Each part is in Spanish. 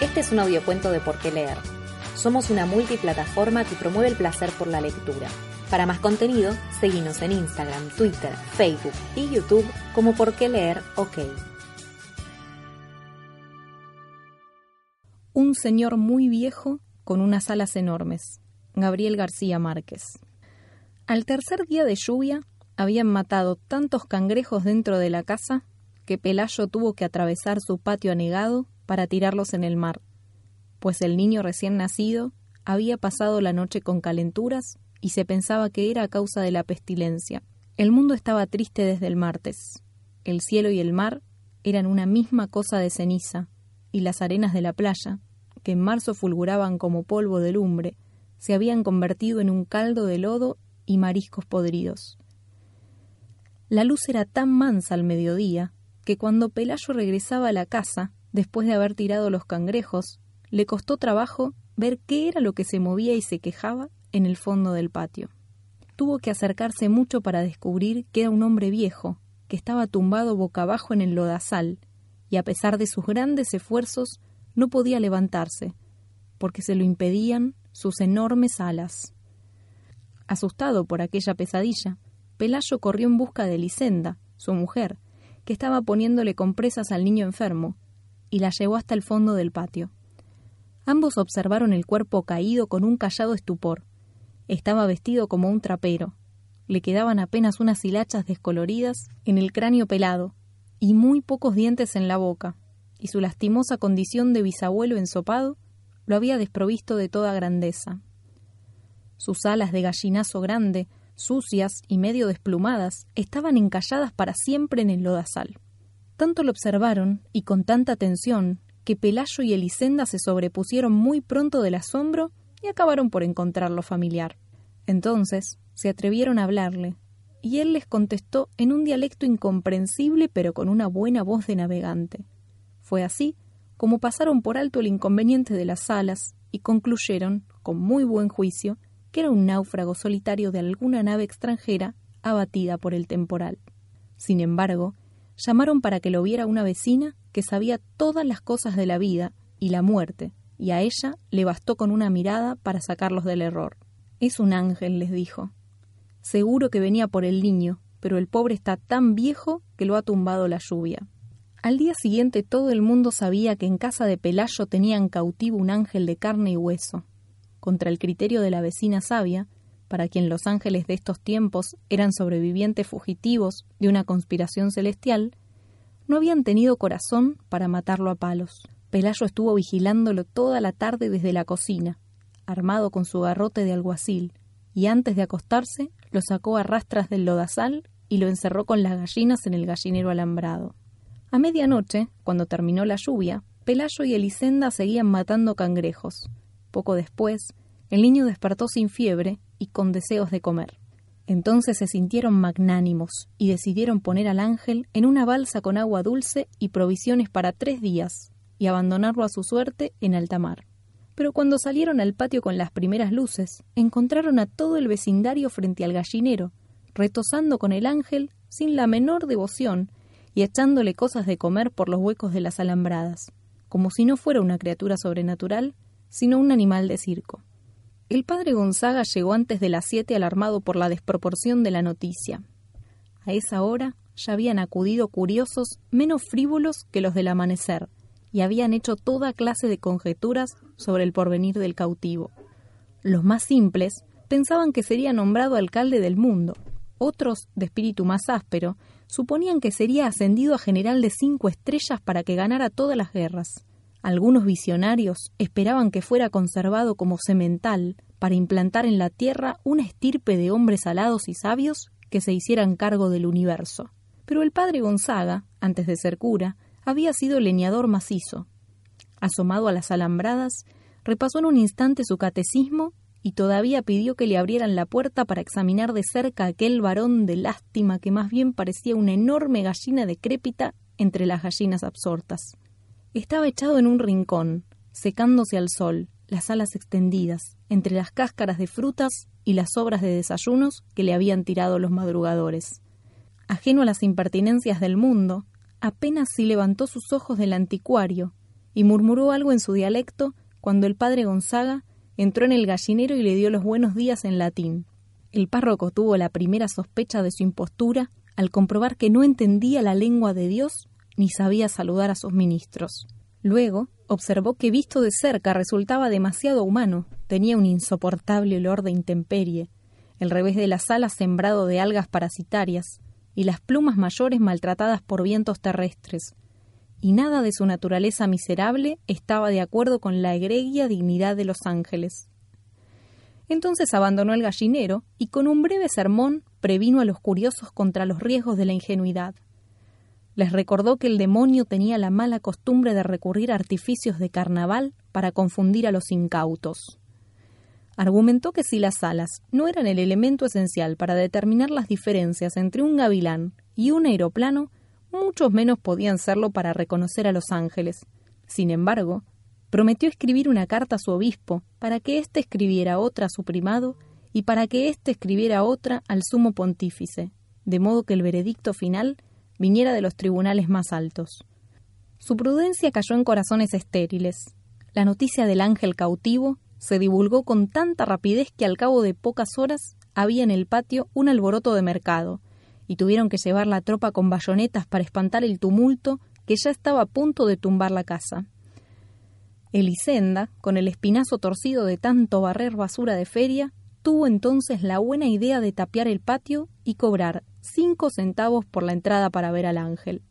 Este es un audiocuento de Por qué leer. Somos una multiplataforma que promueve el placer por la lectura. Para más contenido, seguimos en Instagram, Twitter, Facebook y YouTube como Por qué leer OK. Un señor muy viejo con unas alas enormes. Gabriel García Márquez. Al tercer día de lluvia, habían matado tantos cangrejos dentro de la casa que Pelayo tuvo que atravesar su patio anegado para tirarlos en el mar, pues el niño recién nacido había pasado la noche con calenturas y se pensaba que era a causa de la pestilencia. El mundo estaba triste desde el martes. El cielo y el mar eran una misma cosa de ceniza, y las arenas de la playa, que en marzo fulguraban como polvo de lumbre, se habían convertido en un caldo de lodo y mariscos podridos. La luz era tan mansa al mediodía que cuando Pelayo regresaba a la casa, después de haber tirado los cangrejos, le costó trabajo ver qué era lo que se movía y se quejaba en el fondo del patio. Tuvo que acercarse mucho para descubrir que era un hombre viejo, que estaba tumbado boca abajo en el lodazal, y a pesar de sus grandes esfuerzos no podía levantarse, porque se lo impedían sus enormes alas. Asustado por aquella pesadilla, Pelayo corrió en busca de Elisenda, su mujer, que estaba poniéndole compresas al niño enfermo, y la llevó hasta el fondo del patio. Ambos observaron el cuerpo caído con un callado estupor. Estaba vestido como un trapero. Le quedaban apenas unas hilachas descoloridas en el cráneo pelado y muy pocos dientes en la boca, y su lastimosa condición de bisabuelo ensopado lo había desprovisto de toda grandeza. Sus alas de gallinazo grande, sucias y medio desplumadas, estaban encalladas para siempre en el lodazal. Tanto lo observaron, y con tanta atención, que Pelayo y Elisenda se sobrepusieron muy pronto del asombro y acabaron por encontrarlo familiar. Entonces se atrevieron a hablarle, y él les contestó en un dialecto incomprensible pero con una buena voz de navegante. Fue así como pasaron por alto el inconveniente de las alas y concluyeron, con muy buen juicio, que era un náufrago solitario de alguna nave extranjera abatida por el temporal. Sin embargo, llamaron para que lo viera una vecina que sabía todas las cosas de la vida y la muerte, y a ella le bastó con una mirada para sacarlos del error. Es un ángel, les dijo. Seguro que venía por el niño, pero el pobre está tan viejo que lo ha tumbado la lluvia. Al día siguiente todo el mundo sabía que en casa de Pelayo tenían cautivo un ángel de carne y hueso. Contra el criterio de la vecina sabia, para quien los ángeles de estos tiempos eran sobrevivientes fugitivos de una conspiración celestial, no habían tenido corazón para matarlo a palos. Pelayo estuvo vigilándolo toda la tarde desde la cocina, armado con su garrote de alguacil, y antes de acostarse lo sacó a rastras del lodazal y lo encerró con las gallinas en el gallinero alambrado. A medianoche, cuando terminó la lluvia, Pelayo y Elisenda seguían matando cangrejos. Poco después, el niño despertó sin fiebre y con deseos de comer. Entonces se sintieron magnánimos y decidieron poner al ángel en una balsa con agua dulce y provisiones para tres días y abandonarlo a su suerte en alta mar. Pero cuando salieron al patio con las primeras luces, encontraron a todo el vecindario frente al gallinero, retosando con el ángel sin la menor devoción y echándole cosas de comer por los huecos de las alambradas, como si no fuera una criatura sobrenatural, sino un animal de circo. El padre Gonzaga llegó antes de las siete alarmado por la desproporción de la noticia. A esa hora ya habían acudido curiosos menos frívolos que los del amanecer, y habían hecho toda clase de conjeturas sobre el porvenir del cautivo. Los más simples pensaban que sería nombrado alcalde del mundo, otros, de espíritu más áspero, suponían que sería ascendido a general de cinco estrellas para que ganara todas las guerras. Algunos visionarios esperaban que fuera conservado como semental para implantar en la tierra una estirpe de hombres alados y sabios que se hicieran cargo del universo. Pero el padre Gonzaga, antes de ser cura, había sido leñador macizo. asomado a las alambradas, repasó en un instante su catecismo y todavía pidió que le abrieran la puerta para examinar de cerca aquel varón de lástima que más bien parecía una enorme gallina decrépita entre las gallinas absortas. Estaba echado en un rincón, secándose al sol, las alas extendidas, entre las cáscaras de frutas y las sobras de desayunos que le habían tirado los madrugadores. Ajeno a las impertinencias del mundo, apenas si levantó sus ojos del anticuario y murmuró algo en su dialecto cuando el padre Gonzaga entró en el gallinero y le dio los buenos días en latín. El párroco tuvo la primera sospecha de su impostura al comprobar que no entendía la lengua de Dios ni sabía saludar a sus ministros. Luego observó que visto de cerca resultaba demasiado humano, tenía un insoportable olor de intemperie, el revés de las alas sembrado de algas parasitarias, y las plumas mayores maltratadas por vientos terrestres, y nada de su naturaleza miserable estaba de acuerdo con la egregia dignidad de los ángeles. Entonces abandonó el gallinero y con un breve sermón previno a los curiosos contra los riesgos de la ingenuidad. Les recordó que el demonio tenía la mala costumbre de recurrir a artificios de carnaval para confundir a los incautos. Argumentó que si las alas no eran el elemento esencial para determinar las diferencias entre un gavilán y un aeroplano, muchos menos podían serlo para reconocer a los ángeles. Sin embargo, prometió escribir una carta a su obispo para que éste escribiera otra a su primado y para que éste escribiera otra al sumo pontífice, de modo que el veredicto final viniera de los tribunales más altos. Su prudencia cayó en corazones estériles. La noticia del ángel cautivo se divulgó con tanta rapidez que al cabo de pocas horas había en el patio un alboroto de mercado, y tuvieron que llevar la tropa con bayonetas para espantar el tumulto que ya estaba a punto de tumbar la casa. Elisenda, con el espinazo torcido de tanto barrer basura de feria, tuvo entonces la buena idea de tapiar el patio y cobrar cinco centavos por la entrada para ver al ángel.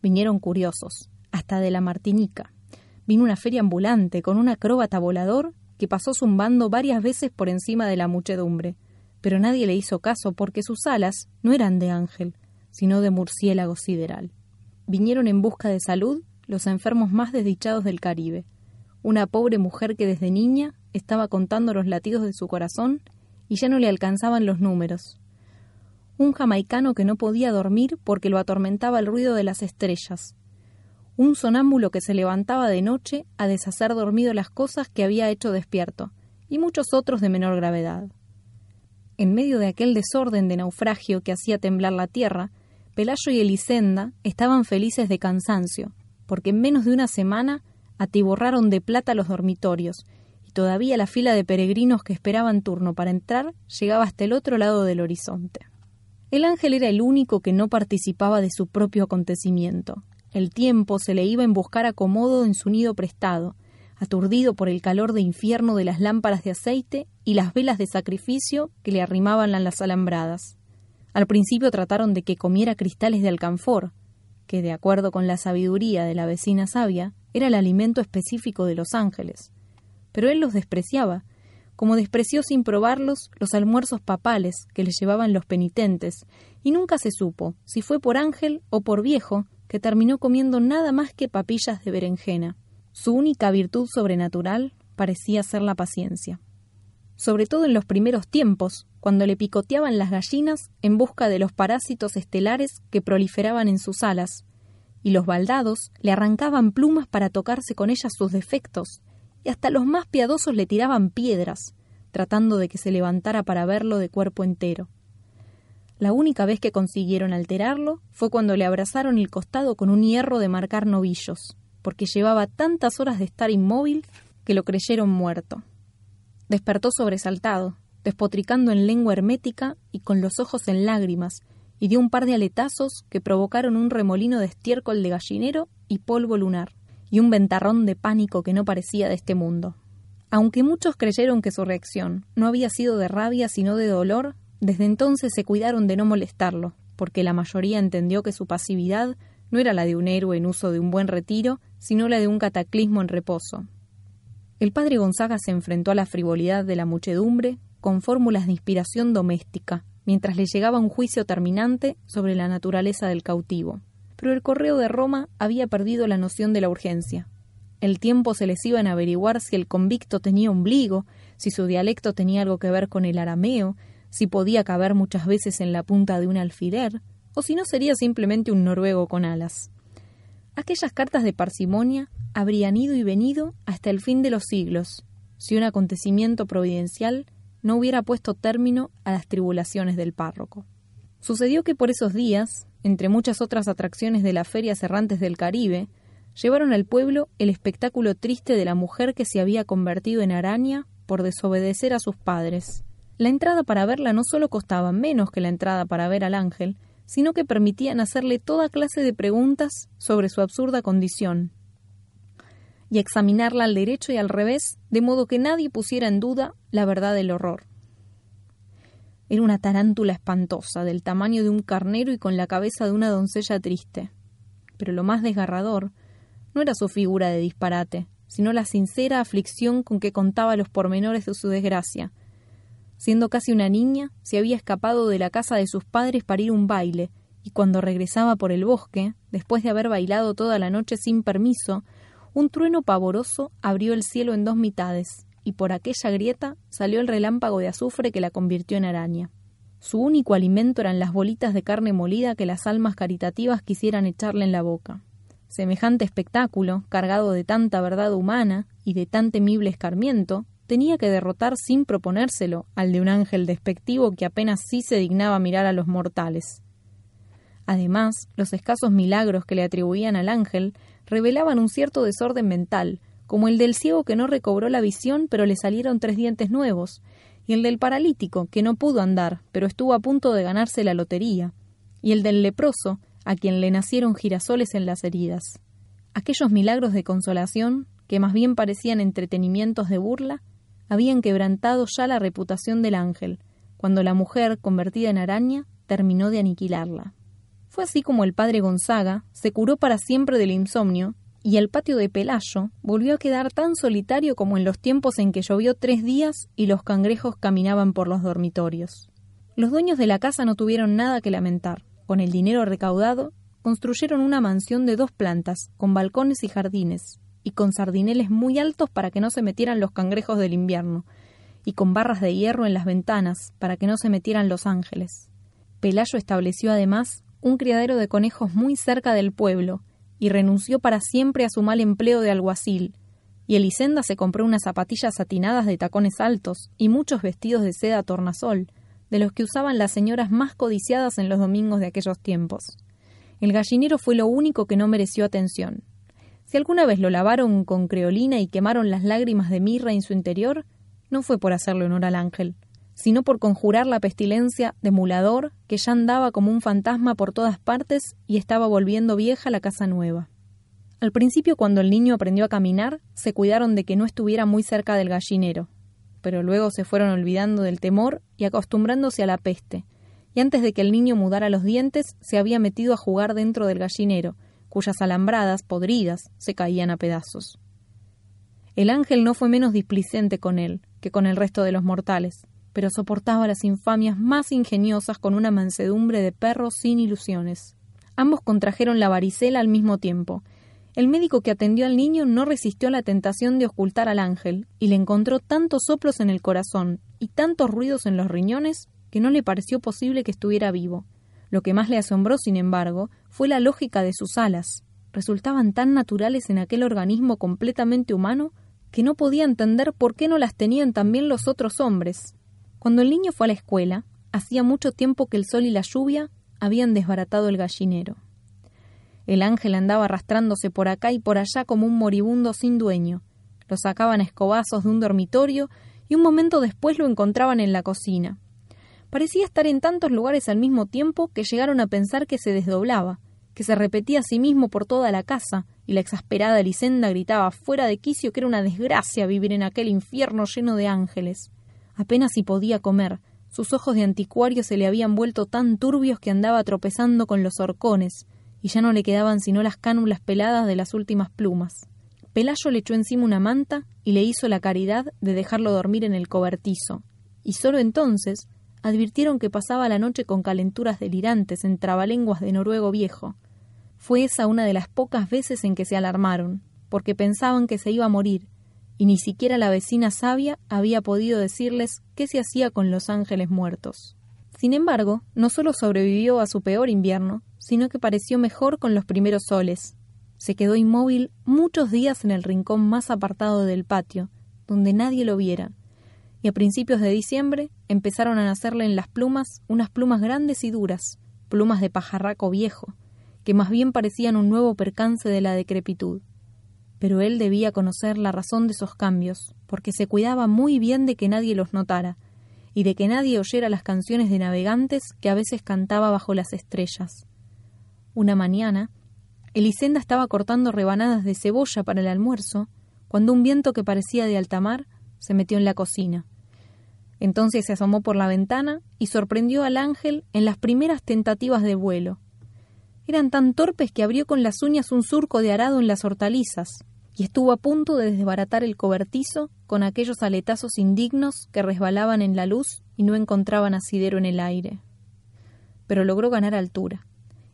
Vinieron curiosos, hasta de la Martinica. Vino una feria ambulante con un acróbata volador que pasó zumbando varias veces por encima de la muchedumbre pero nadie le hizo caso porque sus alas no eran de ángel, sino de murciélago sideral. Vinieron en busca de salud los enfermos más desdichados del Caribe, una pobre mujer que desde niña estaba contando los latidos de su corazón y ya no le alcanzaban los números, un jamaicano que no podía dormir porque lo atormentaba el ruido de las estrellas, un sonámbulo que se levantaba de noche a deshacer dormido las cosas que había hecho despierto, y muchos otros de menor gravedad. En medio de aquel desorden de naufragio que hacía temblar la tierra, Pelayo y Elisenda estaban felices de cansancio, porque en menos de una semana atiborraron de plata los dormitorios, todavía la fila de peregrinos que esperaban turno para entrar llegaba hasta el otro lado del horizonte. El ángel era el único que no participaba de su propio acontecimiento. El tiempo se le iba en buscar acomodo en su nido prestado, aturdido por el calor de infierno de las lámparas de aceite y las velas de sacrificio que le arrimaban a las alambradas. Al principio trataron de que comiera cristales de alcanfor, que, de acuerdo con la sabiduría de la vecina sabia, era el alimento específico de los ángeles. Pero él los despreciaba, como despreció sin probarlos los almuerzos papales que le llevaban los penitentes, y nunca se supo si fue por ángel o por viejo que terminó comiendo nada más que papillas de berenjena. Su única virtud sobrenatural parecía ser la paciencia. Sobre todo en los primeros tiempos, cuando le picoteaban las gallinas en busca de los parásitos estelares que proliferaban en sus alas, y los baldados le arrancaban plumas para tocarse con ellas sus defectos, y hasta los más piadosos le tiraban piedras, tratando de que se levantara para verlo de cuerpo entero. La única vez que consiguieron alterarlo fue cuando le abrazaron el costado con un hierro de marcar novillos porque llevaba tantas horas de estar inmóvil que lo creyeron muerto. Despertó sobresaltado, despotricando en lengua hermética y con los ojos en lágrimas, y dio un par de aletazos que provocaron un remolino de estiércol de gallinero y polvo lunar, y un ventarrón de pánico que no parecía de este mundo. Aunque muchos creyeron que su reacción no había sido de rabia sino de dolor, desde entonces se cuidaron de no molestarlo, porque la mayoría entendió que su pasividad no era la de un héroe en uso de un buen retiro, sino la de un cataclismo en reposo. El padre Gonzaga se enfrentó a la frivolidad de la muchedumbre con fórmulas de inspiración doméstica, mientras le llegaba un juicio terminante sobre la naturaleza del cautivo. Pero el correo de Roma había perdido la noción de la urgencia. el tiempo se les iba en averiguar si el convicto tenía ombligo, si su dialecto tenía algo que ver con el arameo, si podía caber muchas veces en la punta de un alfiler, o si no sería simplemente un noruego con alas. Aquellas cartas de parsimonia habrían ido y venido hasta el fin de los siglos, si un acontecimiento providencial no hubiera puesto término a las tribulaciones del párroco. Sucedió que por esos días, entre muchas otras atracciones de las ferias errantes del Caribe, llevaron al pueblo el espectáculo triste de la mujer que se había convertido en araña por desobedecer a sus padres. La entrada para verla no solo costaba menos que la entrada para ver al ángel, sino que permitían hacerle toda clase de preguntas sobre su absurda condición y examinarla al derecho y al revés, de modo que nadie pusiera en duda la verdad del horror. Era una tarántula espantosa, del tamaño de un carnero y con la cabeza de una doncella triste. Pero lo más desgarrador no era su figura de disparate, sino la sincera aflicción con que contaba los pormenores de su desgracia. Siendo casi una niña, se había escapado de la casa de sus padres para ir a un baile, y cuando regresaba por el bosque, después de haber bailado toda la noche sin permiso, un trueno pavoroso abrió el cielo en dos mitades, y por aquella grieta salió el relámpago de azufre que la convirtió en araña. Su único alimento eran las bolitas de carne molida que las almas caritativas quisieran echarle en la boca. Semejante espectáculo, cargado de tanta verdad humana y de tan temible escarmiento, tenía que derrotar sin proponérselo al de un ángel despectivo que apenas sí se dignaba mirar a los mortales. Además, los escasos milagros que le atribuían al ángel revelaban un cierto desorden mental, como el del ciego que no recobró la visión pero le salieron tres dientes nuevos, y el del paralítico que no pudo andar pero estuvo a punto de ganarse la lotería, y el del leproso a quien le nacieron girasoles en las heridas. Aquellos milagros de consolación, que más bien parecían entretenimientos de burla, habían quebrantado ya la reputación del ángel, cuando la mujer, convertida en araña, terminó de aniquilarla. Fue así como el padre Gonzaga se curó para siempre del insomnio y el patio de Pelayo volvió a quedar tan solitario como en los tiempos en que llovió tres días y los cangrejos caminaban por los dormitorios. Los dueños de la casa no tuvieron nada que lamentar. Con el dinero recaudado, construyeron una mansión de dos plantas, con balcones y jardines, y con sardineles muy altos para que no se metieran los cangrejos del invierno, y con barras de hierro en las ventanas para que no se metieran los ángeles. Pelayo estableció además un criadero de conejos muy cerca del pueblo, y renunció para siempre a su mal empleo de alguacil, y Elisenda se compró unas zapatillas satinadas de tacones altos y muchos vestidos de seda tornasol, de los que usaban las señoras más codiciadas en los domingos de aquellos tiempos. El gallinero fue lo único que no mereció atención. Si alguna vez lo lavaron con creolina y quemaron las lágrimas de mirra en su interior, no fue por hacerle honor al ángel, sino por conjurar la pestilencia de mulador que ya andaba como un fantasma por todas partes y estaba volviendo vieja la casa nueva. Al principio, cuando el niño aprendió a caminar, se cuidaron de que no estuviera muy cerca del gallinero, pero luego se fueron olvidando del temor y acostumbrándose a la peste, y antes de que el niño mudara los dientes se había metido a jugar dentro del gallinero, cuyas alambradas, podridas, se caían a pedazos. El ángel no fue menos displicente con él que con el resto de los mortales, pero soportaba las infamias más ingeniosas con una mansedumbre de perro sin ilusiones. Ambos contrajeron la varicela al mismo tiempo, el médico que atendió al niño no resistió la tentación de ocultar al ángel y le encontró tantos soplos en el corazón y tantos ruidos en los riñones que no le pareció posible que estuviera vivo. Lo que más le asombró, sin embargo, fue la lógica de sus alas. Resultaban tan naturales en aquel organismo completamente humano que no podía entender por qué no las tenían también los otros hombres. Cuando el niño fue a la escuela, hacía mucho tiempo que el sol y la lluvia habían desbaratado el gallinero. El ángel andaba arrastrándose por acá y por allá como un moribundo sin dueño. Lo sacaban a escobazos de un dormitorio y un momento después lo encontraban en la cocina. Parecía estar en tantos lugares al mismo tiempo que llegaron a pensar que se desdoblaba, que se repetía a sí mismo por toda la casa, y la exasperada Elisenda gritaba fuera de quicio que era una desgracia vivir en aquel infierno lleno de ángeles. Apenas si podía comer, sus ojos de anticuario se le habían vuelto tan turbios que andaba tropezando con los horcones, y ya no le quedaban sino las cánulas peladas de las últimas plumas. Pelayo le echó encima una manta y le hizo la caridad de dejarlo dormir en el cobertizo, y solo entonces advirtieron que pasaba la noche con calenturas delirantes en trabalenguas de noruego viejo. Fue esa una de las pocas veces en que se alarmaron, porque pensaban que se iba a morir, y ni siquiera la vecina sabia había podido decirles qué se hacía con los ángeles muertos. Sin embargo, no solo sobrevivió a su peor invierno, sino que pareció mejor con los primeros soles. Se quedó inmóvil muchos días en el rincón más apartado del patio, donde nadie lo viera, y a principios de diciembre empezaron a nacerle en las plumas unas plumas grandes y duras, plumas de pajarraco viejo, que más bien parecían un nuevo percance de la decrepitud. Pero él debía conocer la razón de esos cambios, porque se cuidaba muy bien de que nadie los notara, y de que nadie oyera las canciones de navegantes que a veces cantaba bajo las estrellas. Una mañana, Elisenda estaba cortando rebanadas de cebolla para el almuerzo, cuando un viento que parecía de alta mar se metió en la cocina. Entonces se asomó por la ventana y sorprendió al ángel en las primeras tentativas de vuelo. Eran tan torpes que abrió con las uñas un surco de arado en las hortalizas, y estuvo a punto de desbaratar el cobertizo con aquellos aletazos indignos que resbalaban en la luz y no encontraban asidero en el aire. Pero logró ganar altura.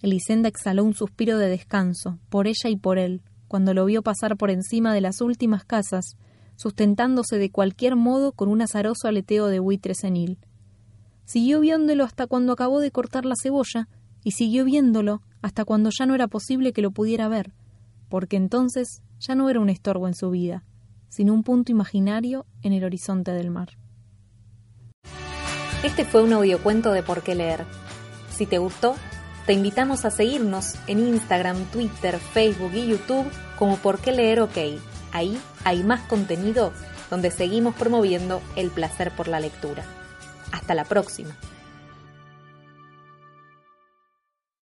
Elisenda exhaló un suspiro de descanso, por ella y por él, cuando lo vio pasar por encima de las últimas casas sustentándose de cualquier modo con un azaroso aleteo de buitre senil. Siguió viéndolo hasta cuando acabó de cortar la cebolla, y siguió viéndolo hasta cuando ya no era posible que lo pudiera ver, porque entonces ya no era un estorbo en su vida, sino un punto imaginario en el horizonte del mar. Este fue un audiocuento de Por qué leer. Si te gustó, te invitamos a seguirnos en Instagram, Twitter, Facebook y YouTube como Por qué leer OK. Ahí hay más contenido donde seguimos promoviendo el placer por la lectura. Hasta la próxima.